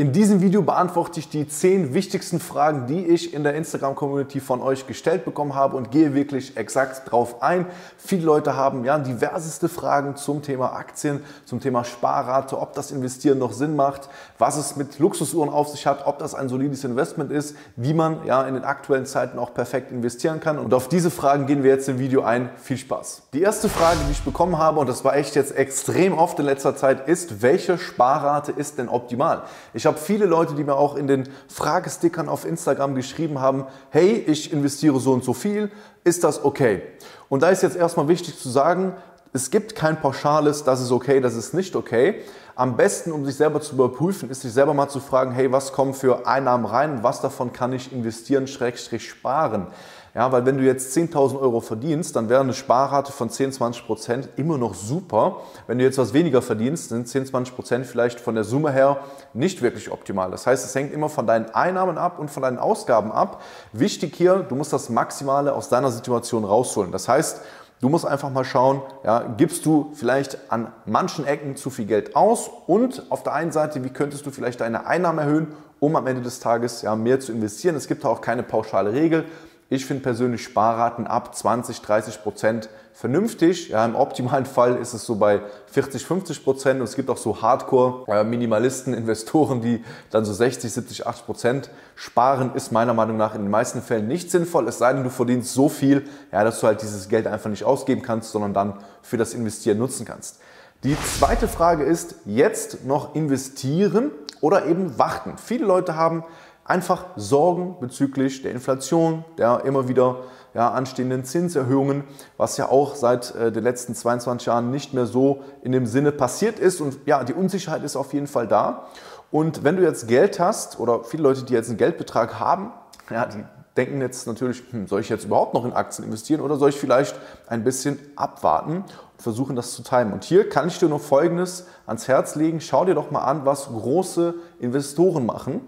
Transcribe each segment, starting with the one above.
In diesem Video beantworte ich die 10 wichtigsten Fragen, die ich in der Instagram-Community von euch gestellt bekommen habe und gehe wirklich exakt drauf ein. Viele Leute haben ja diverseste Fragen zum Thema Aktien, zum Thema Sparrate, ob das Investieren noch Sinn macht, was es mit Luxusuhren auf sich hat, ob das ein solides Investment ist, wie man ja in den aktuellen Zeiten auch perfekt investieren kann. Und auf diese Fragen gehen wir jetzt im Video ein. Viel Spaß. Die erste Frage, die ich bekommen habe, und das war echt jetzt extrem oft in letzter Zeit, ist, welche Sparrate ist denn optimal? Ich habe viele Leute, die mir auch in den Fragestickern auf Instagram geschrieben haben, hey, ich investiere so und so viel, ist das okay? Und da ist jetzt erstmal wichtig zu sagen, es gibt kein pauschales, das ist okay, das ist nicht okay. Am besten, um sich selber zu überprüfen, ist sich selber mal zu fragen, hey, was kommen für Einnahmen rein, was davon kann ich investieren, schrägstrich sparen. Ja, weil wenn du jetzt 10.000 Euro verdienst, dann wäre eine Sparrate von 10, 20 Prozent immer noch super. Wenn du jetzt was weniger verdienst, sind 10, 20 Prozent vielleicht von der Summe her nicht wirklich optimal. Das heißt, es hängt immer von deinen Einnahmen ab und von deinen Ausgaben ab. Wichtig hier, du musst das Maximale aus deiner Situation rausholen. Das heißt, Du musst einfach mal schauen, ja, gibst du vielleicht an manchen Ecken zu viel Geld aus und auf der einen Seite, wie könntest du vielleicht deine Einnahmen erhöhen, um am Ende des Tages ja, mehr zu investieren. Es gibt auch keine pauschale Regel. Ich finde persönlich Sparraten ab 20, 30 Prozent vernünftig. Ja, Im optimalen Fall ist es so bei 40, 50 Prozent. Und es gibt auch so Hardcore-Minimalisten, Investoren, die dann so 60, 70, 80 Prozent sparen. Ist meiner Meinung nach in den meisten Fällen nicht sinnvoll. Es sei denn, du verdienst so viel, ja, dass du halt dieses Geld einfach nicht ausgeben kannst, sondern dann für das Investieren nutzen kannst. Die zweite Frage ist, jetzt noch investieren oder eben warten. Viele Leute haben einfach Sorgen bezüglich der Inflation, der immer wieder ja, anstehenden Zinserhöhungen, was ja auch seit äh, den letzten 22 Jahren nicht mehr so in dem Sinne passiert ist. Und ja, die Unsicherheit ist auf jeden Fall da. Und wenn du jetzt Geld hast oder viele Leute, die jetzt einen Geldbetrag haben, ja, die denken jetzt natürlich, hm, soll ich jetzt überhaupt noch in Aktien investieren oder soll ich vielleicht ein bisschen abwarten und versuchen, das zu timen? Und hier kann ich dir nur Folgendes ans Herz legen. Schau dir doch mal an, was große Investoren machen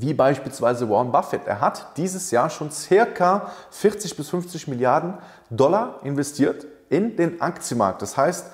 wie beispielsweise Warren Buffett. Er hat dieses Jahr schon circa 40 bis 50 Milliarden Dollar investiert in den Aktienmarkt. Das heißt,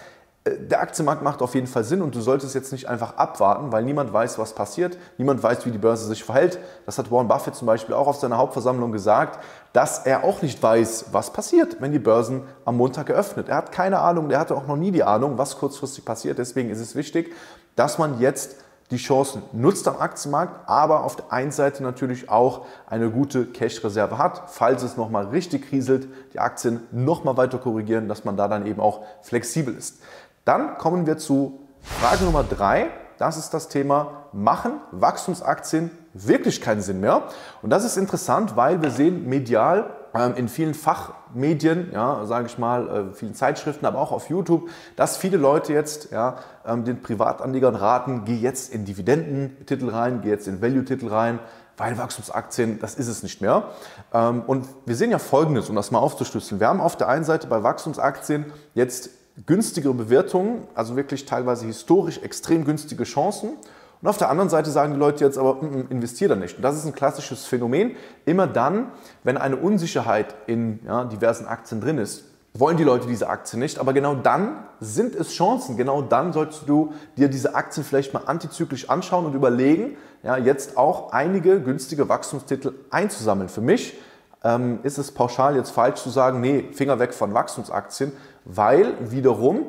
äh, der Aktienmarkt macht auf jeden Fall Sinn und du solltest jetzt nicht einfach abwarten, weil niemand weiß, was passiert, niemand weiß, wie die Börse sich verhält. Das hat Warren Buffett zum Beispiel auch auf seiner Hauptversammlung gesagt, dass er auch nicht weiß, was passiert, wenn die Börsen am Montag eröffnet. Er hat keine Ahnung, er hatte auch noch nie die Ahnung, was kurzfristig passiert. Deswegen ist es wichtig, dass man jetzt die Chancen nutzt am Aktienmarkt, aber auf der einen Seite natürlich auch eine gute Cash-Reserve hat, falls es nochmal richtig rieselt, die Aktien nochmal weiter korrigieren, dass man da dann eben auch flexibel ist. Dann kommen wir zu Frage Nummer drei. Das ist das Thema, machen Wachstumsaktien wirklich keinen Sinn mehr? Und das ist interessant, weil wir sehen medial in vielen Fachmedien, ja, sage ich mal, äh, vielen Zeitschriften, aber auch auf YouTube, dass viele Leute jetzt ja, ähm, den Privatanlegern raten, geh jetzt in Dividendentitel rein, geh jetzt in Value-Titel rein, weil Wachstumsaktien, das ist es nicht mehr. Ähm, und wir sehen ja Folgendes, um das mal aufzuschlüsseln. Wir haben auf der einen Seite bei Wachstumsaktien jetzt günstigere Bewertungen, also wirklich teilweise historisch extrem günstige Chancen. Und auf der anderen Seite sagen die Leute jetzt aber, mm, mm, investiere da nicht. Und das ist ein klassisches Phänomen. Immer dann, wenn eine Unsicherheit in ja, diversen Aktien drin ist, wollen die Leute diese Aktien nicht. Aber genau dann sind es Chancen. Genau dann solltest du dir diese Aktien vielleicht mal antizyklisch anschauen und überlegen, ja, jetzt auch einige günstige Wachstumstitel einzusammeln. Für mich ähm, ist es pauschal jetzt falsch zu sagen, nee, Finger weg von Wachstumsaktien, weil wiederum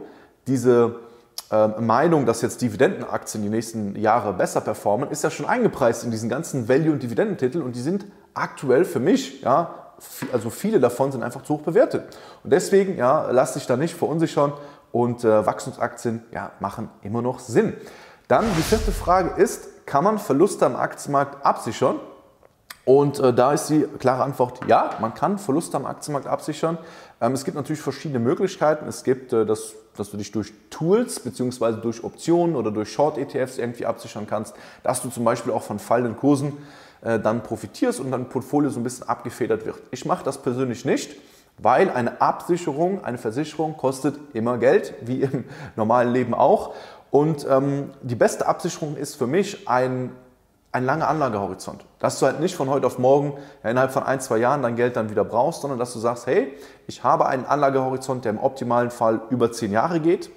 diese Meinung, dass jetzt Dividendenaktien die nächsten Jahre besser performen, ist ja schon eingepreist in diesen ganzen Value- und Dividendentitel und die sind aktuell für mich, ja, also viele davon sind einfach zu hoch bewertet. Und deswegen, ja, lass dich da nicht verunsichern und äh, Wachstumsaktien, ja, machen immer noch Sinn. Dann die vierte Frage ist, kann man Verluste am Aktienmarkt absichern? Und äh, da ist die klare Antwort, ja, man kann Verluste am Aktienmarkt absichern. Ähm, es gibt natürlich verschiedene Möglichkeiten. Es gibt, äh, das, dass du dich durch Tools bzw. durch Optionen oder durch Short-ETFs irgendwie absichern kannst, dass du zum Beispiel auch von fallenden Kursen äh, dann profitierst und dein Portfolio so ein bisschen abgefedert wird. Ich mache das persönlich nicht. Weil eine Absicherung, eine Versicherung kostet immer Geld, wie im normalen Leben auch. Und ähm, die beste Absicherung ist für mich ein, ein langer Anlagehorizont. Dass du halt nicht von heute auf morgen innerhalb von ein, zwei Jahren dein Geld dann wieder brauchst, sondern dass du sagst, hey, ich habe einen Anlagehorizont, der im optimalen Fall über zehn Jahre geht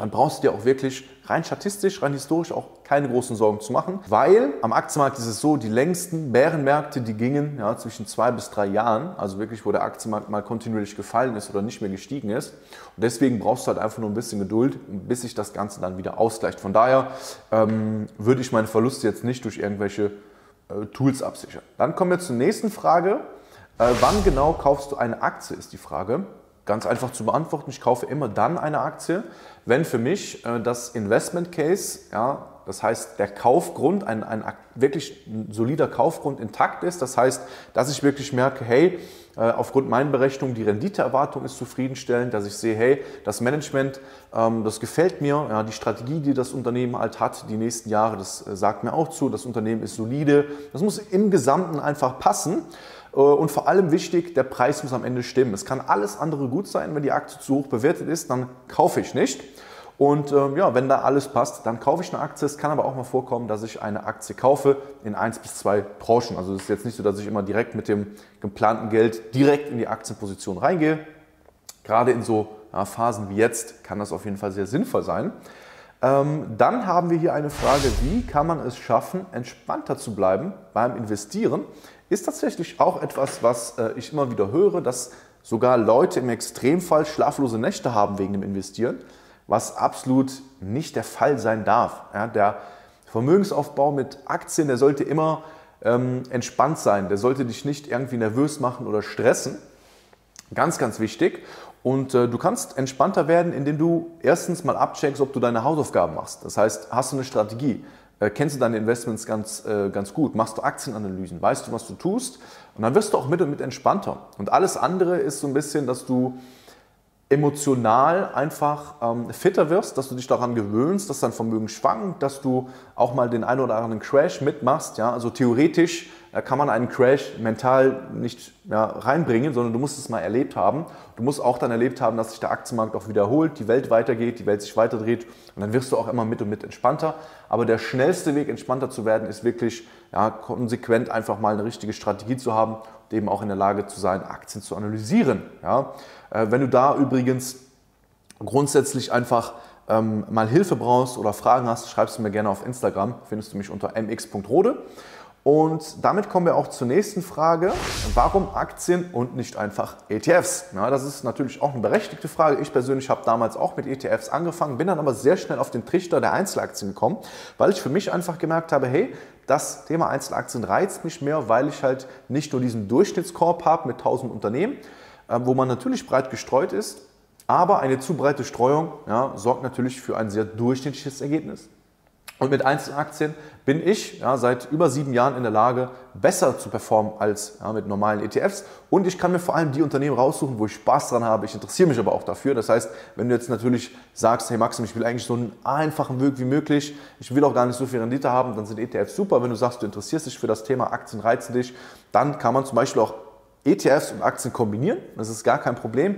dann brauchst du dir auch wirklich rein statistisch, rein historisch auch keine großen Sorgen zu machen, weil am Aktienmarkt ist es so, die längsten Bärenmärkte, die gingen ja, zwischen zwei bis drei Jahren, also wirklich, wo der Aktienmarkt mal kontinuierlich gefallen ist oder nicht mehr gestiegen ist. Und deswegen brauchst du halt einfach nur ein bisschen Geduld, bis sich das Ganze dann wieder ausgleicht. Von daher ähm, würde ich meine Verluste jetzt nicht durch irgendwelche äh, Tools absichern. Dann kommen wir zur nächsten Frage. Äh, wann genau kaufst du eine Aktie, ist die Frage. Ganz einfach zu beantworten, ich kaufe immer dann eine Aktie, wenn für mich äh, das Investment Case, ja, das heißt der Kaufgrund, ein, ein wirklich solider Kaufgrund intakt ist. Das heißt, dass ich wirklich merke, hey, äh, aufgrund meiner Berechnung, die Renditeerwartung ist zufriedenstellend, dass ich sehe, hey, das Management, ähm, das gefällt mir, ja, die Strategie, die das Unternehmen halt hat, die nächsten Jahre, das äh, sagt mir auch zu, das Unternehmen ist solide. Das muss im Gesamten einfach passen. Äh, und vor allem wichtig, der Preis muss am Ende stimmen. Es kann alles andere gut sein, wenn die Aktie zu hoch bewertet ist, dann kaufe ich nicht. Und ähm, ja, wenn da alles passt, dann kaufe ich eine Aktie. Es kann aber auch mal vorkommen, dass ich eine Aktie kaufe in eins bis zwei Tranchen. Also es ist jetzt nicht so, dass ich immer direkt mit dem geplanten Geld direkt in die Aktienposition reingehe. Gerade in so ja, Phasen wie jetzt kann das auf jeden Fall sehr sinnvoll sein. Ähm, dann haben wir hier eine Frage, wie kann man es schaffen, entspannter zu bleiben beim Investieren? ist tatsächlich auch etwas, was äh, ich immer wieder höre, dass sogar Leute im Extremfall schlaflose Nächte haben wegen dem Investieren, was absolut nicht der Fall sein darf. Ja, der Vermögensaufbau mit Aktien, der sollte immer ähm, entspannt sein, der sollte dich nicht irgendwie nervös machen oder stressen. Ganz, ganz wichtig. Und äh, du kannst entspannter werden, indem du erstens mal abcheckst, ob du deine Hausaufgaben machst. Das heißt, hast du eine Strategie? Äh, kennst du deine Investments ganz, äh, ganz gut, machst du Aktienanalysen, weißt du, was du tust und dann wirst du auch mit und mit entspannter. Und alles andere ist so ein bisschen, dass du emotional einfach ähm, fitter wirst, dass du dich daran gewöhnst, dass dein Vermögen schwankt, dass du auch mal den einen oder anderen Crash mitmachst. Ja? Also theoretisch äh, kann man einen Crash mental nicht ja, reinbringen, sondern du musst es mal erlebt haben. Du musst auch dann erlebt haben, dass sich der Aktienmarkt auch wiederholt, die Welt weitergeht, die Welt sich weiterdreht und dann wirst du auch immer mit und mit entspannter. Aber der schnellste Weg, entspannter zu werden, ist wirklich ja, konsequent einfach mal eine richtige Strategie zu haben und eben auch in der Lage zu sein, Aktien zu analysieren. Ja? Äh, wenn du da übrigens grundsätzlich einfach ähm, mal Hilfe brauchst oder Fragen hast, schreibst du mir gerne auf Instagram, findest du mich unter mx.rode. Und damit kommen wir auch zur nächsten Frage. Warum Aktien und nicht einfach ETFs? Ja, das ist natürlich auch eine berechtigte Frage. Ich persönlich habe damals auch mit ETFs angefangen, bin dann aber sehr schnell auf den Trichter der Einzelaktien gekommen, weil ich für mich einfach gemerkt habe, hey, das Thema Einzelaktien reizt mich mehr, weil ich halt nicht nur diesen Durchschnittskorb habe mit 1000 Unternehmen, äh, wo man natürlich breit gestreut ist, aber eine zu breite Streuung ja, sorgt natürlich für ein sehr durchschnittliches Ergebnis. Und mit Einzelaktien bin ich ja, seit über sieben Jahren in der Lage, besser zu performen als ja, mit normalen ETFs. Und ich kann mir vor allem die Unternehmen raussuchen, wo ich Spaß dran habe. Ich interessiere mich aber auch dafür. Das heißt, wenn du jetzt natürlich sagst, hey Maxim, ich will eigentlich so einen einfachen Weg wie möglich, ich will auch gar nicht so viel Rendite haben, dann sind ETFs super. Wenn du sagst, du interessierst dich für das Thema Aktien, reizen dich, dann kann man zum Beispiel auch ETFs und Aktien kombinieren. Das ist gar kein Problem.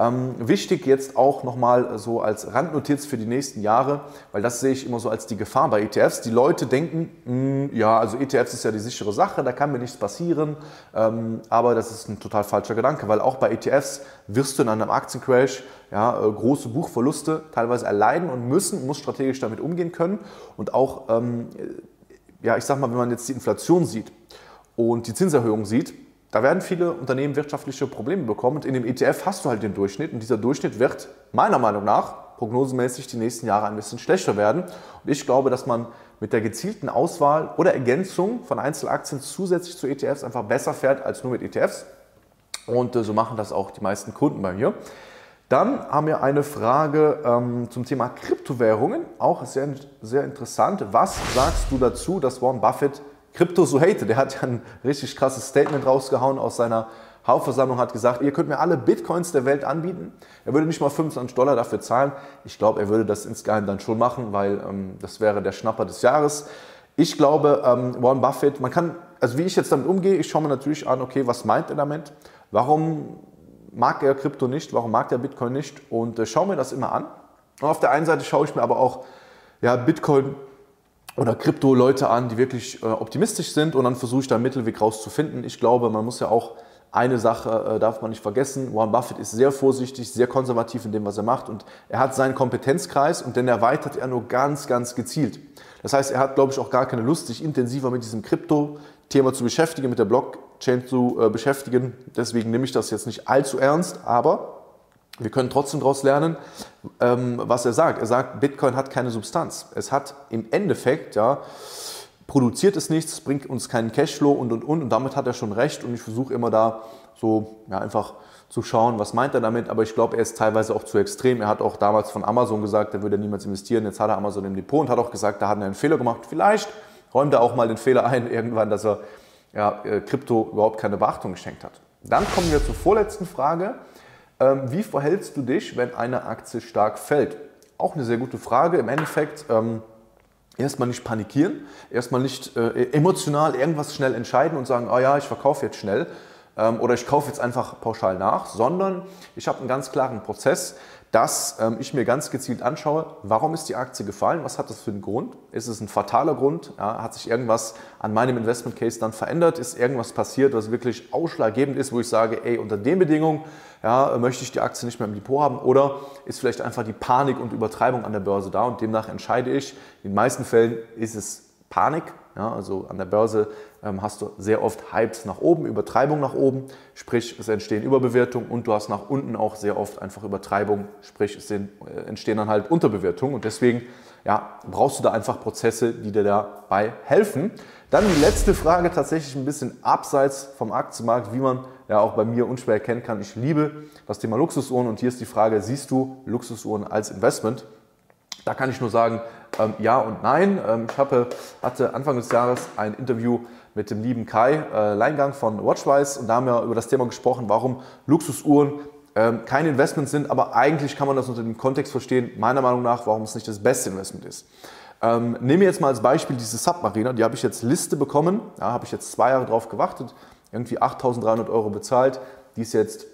Ähm, wichtig jetzt auch nochmal so als Randnotiz für die nächsten Jahre, weil das sehe ich immer so als die Gefahr bei ETFs. Die Leute denken, mh, hm, ja, also ETFs ist ja die sichere Sache, da kann mir nichts passieren, ähm, aber das ist ein total falscher Gedanke, weil auch bei ETFs wirst du in einem Aktiencrash ja, äh, große Buchverluste teilweise erleiden und müssen, muss strategisch damit umgehen können und auch, ähm, ja, ich sag mal, wenn man jetzt die Inflation sieht und die Zinserhöhung sieht, da werden viele Unternehmen wirtschaftliche Probleme bekommen und in dem ETF hast du halt den Durchschnitt und dieser Durchschnitt wird meiner Meinung nach prognosemäßig die nächsten Jahre ein bisschen schlechter werden. Und ich glaube, dass man mit der gezielten Auswahl oder Ergänzung von Einzelaktien zusätzlich zu ETFs einfach besser fährt als nur mit ETFs. Und äh, so machen das auch die meisten Kunden bei mir. Dann haben wir eine Frage ähm, zum Thema Kryptowährungen, auch sehr, sehr interessant. Was sagst du dazu, dass Warren Buffett Krypto so hate. Der hat ja ein richtig krasses Statement rausgehauen aus seiner Hauptversammlung, hat gesagt, ihr könnt mir alle Bitcoins der Welt anbieten. Er würde nicht mal 25 Dollar dafür zahlen. Ich glaube, er würde das insgeheim dann schon machen, weil ähm, das wäre der Schnapper des Jahres. Ich glaube, ähm, Warren Buffett, man kann, also wie ich jetzt damit umgehe, ich schaue mir natürlich an, okay, was meint er damit? Warum mag er Krypto nicht, warum mag er Bitcoin nicht und äh, schaue mir das immer an. Und auf der einen Seite schaue ich mir aber auch ja, Bitcoin oder Krypto-Leute an, die wirklich äh, optimistisch sind und dann versuche ich da einen Mittelweg rauszufinden. Ich glaube, man muss ja auch eine Sache äh, darf man nicht vergessen. Warren Buffett ist sehr vorsichtig, sehr konservativ in dem, was er macht und er hat seinen Kompetenzkreis und den erweitert er nur ganz, ganz gezielt. Das heißt, er hat, glaube ich, auch gar keine Lust, sich intensiver mit diesem Krypto-Thema zu beschäftigen, mit der Blockchain zu äh, beschäftigen. Deswegen nehme ich das jetzt nicht allzu ernst, aber wir können trotzdem daraus lernen, ähm, was er sagt. Er sagt, Bitcoin hat keine Substanz. Es hat im Endeffekt, ja, produziert es nichts, bringt uns keinen Cashflow und und und. Und damit hat er schon recht. Und ich versuche immer da so ja, einfach zu schauen, was meint er damit. Aber ich glaube, er ist teilweise auch zu extrem. Er hat auch damals von Amazon gesagt, er würde niemals investieren. Jetzt hat er Amazon im Depot und hat auch gesagt, da hat er einen Fehler gemacht. Vielleicht räumt er auch mal den Fehler ein, irgendwann, dass er ja, äh, Krypto überhaupt keine Beachtung geschenkt hat. Dann kommen wir zur vorletzten Frage. Ähm, wie verhältst du dich, wenn eine Aktie stark fällt? Auch eine sehr gute Frage. Im Endeffekt ähm, erstmal nicht panikieren, erstmal nicht äh, emotional irgendwas schnell entscheiden und sagen, oh ja, ich verkaufe jetzt schnell oder ich kaufe jetzt einfach pauschal nach, sondern ich habe einen ganz klaren Prozess dass ähm, ich mir ganz gezielt anschaue, warum ist die Aktie gefallen, was hat das für einen Grund? Ist es ein fataler Grund? Ja, hat sich irgendwas an meinem Investment Case dann verändert? Ist irgendwas passiert, was wirklich ausschlaggebend ist, wo ich sage, ey, unter den Bedingungen ja, möchte ich die Aktie nicht mehr im Depot haben? Oder ist vielleicht einfach die Panik und Übertreibung an der Börse da und demnach entscheide ich, in den meisten Fällen ist es Panik, ja, also an der Börse ähm, hast du sehr oft Hypes nach oben, Übertreibung nach oben, sprich es entstehen Überbewertungen und du hast nach unten auch sehr oft einfach Übertreibung, sprich es äh, entstehen dann halt Unterbewertungen und deswegen ja, brauchst du da einfach Prozesse, die dir dabei helfen. Dann die letzte Frage, tatsächlich ein bisschen abseits vom Aktienmarkt, wie man ja auch bei mir unschwer erkennen kann. Ich liebe das Thema Luxusuhren und hier ist die Frage, siehst du Luxusuhren als Investment? Da kann ich nur sagen, ähm, ja und nein. Ähm, ich habe, hatte Anfang des Jahres ein Interview mit dem lieben Kai äh, Leingang von Watchwise. Und da haben wir über das Thema gesprochen, warum Luxusuhren ähm, kein Investment sind, aber eigentlich kann man das unter dem Kontext verstehen, meiner Meinung nach, warum es nicht das beste Investment ist. Ähm, nehmen wir jetzt mal als Beispiel diese Submariner, die habe ich jetzt Liste bekommen, da habe ich jetzt zwei Jahre drauf gewartet, irgendwie 8.300 Euro bezahlt, die ist jetzt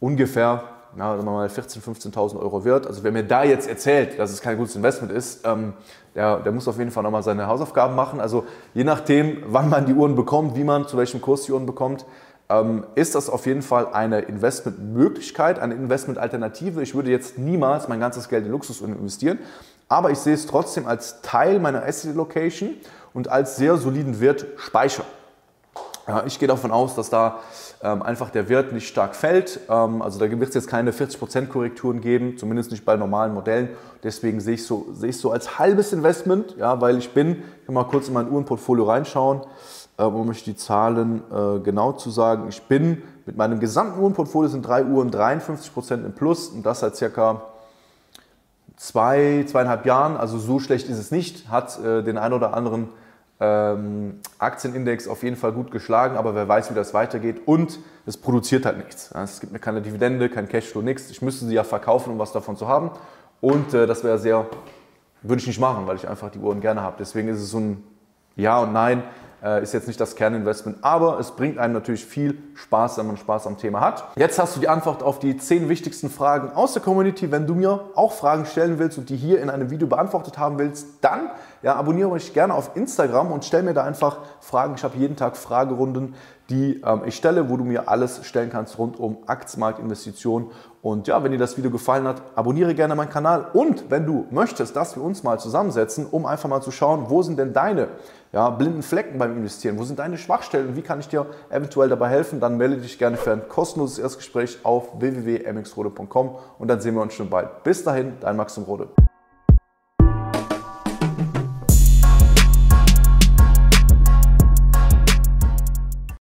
ungefähr ja, sagen wir mal 14.000, 15.000 Euro wert. Also wer mir da jetzt erzählt, dass es kein gutes Investment ist, ähm, der, der, muss auf jeden Fall nochmal seine Hausaufgaben machen. Also je nachdem, wann man die Uhren bekommt, wie man, zu welchem Kurs die Uhren bekommt, ähm, ist das auf jeden Fall eine Investmentmöglichkeit, eine Investmentalternative. Ich würde jetzt niemals mein ganzes Geld in Luxusuhren investieren, aber ich sehe es trotzdem als Teil meiner Asset Location und als sehr soliden Wertspeicher. Ja, ich gehe davon aus, dass da ähm, einfach der Wert nicht stark fällt. Ähm, also da wird es jetzt keine 40% Korrekturen geben, zumindest nicht bei normalen Modellen. Deswegen sehe ich so, sehe ich so als halbes Investment, ja, weil ich bin, ich kann mal kurz in mein Uhrenportfolio reinschauen, äh, um euch die Zahlen äh, genau zu sagen. Ich bin mit meinem gesamten Uhrenportfolio sind drei Uhren 53% im Plus und das seit circa zwei, zweieinhalb Jahren. Also so schlecht ist es nicht, hat äh, den ein oder anderen ähm, Aktienindex auf jeden Fall gut geschlagen, aber wer weiß, wie das weitergeht und es produziert halt nichts. Es gibt mir keine Dividende, kein Cashflow, nichts. Ich müsste sie ja verkaufen, um was davon zu haben und äh, das wäre sehr, würde ich nicht machen, weil ich einfach die Uhren gerne habe. Deswegen ist es so ein Ja und Nein. Äh, ist jetzt nicht das Kerninvestment, aber es bringt einem natürlich viel Spaß, wenn man Spaß am Thema hat. Jetzt hast du die Antwort auf die zehn wichtigsten Fragen aus der Community. Wenn du mir auch Fragen stellen willst und die hier in einem Video beantwortet haben willst, dann ja, abonniere mich gerne auf Instagram und stell mir da einfach Fragen. Ich habe jeden Tag Fragerunden, die ähm, ich stelle, wo du mir alles stellen kannst rund um Aktienmarktinvestitionen. Und ja, wenn dir das Video gefallen hat, abonniere gerne meinen Kanal. Und wenn du möchtest, dass wir uns mal zusammensetzen, um einfach mal zu schauen, wo sind denn deine ja, blinden Flecken beim Investieren? Wo sind deine Schwachstellen und wie kann ich dir eventuell dabei helfen? Dann melde dich gerne für ein kostenloses Erstgespräch auf www.mxrode.com und dann sehen wir uns schon bald. Bis dahin, dein Maxim Rode.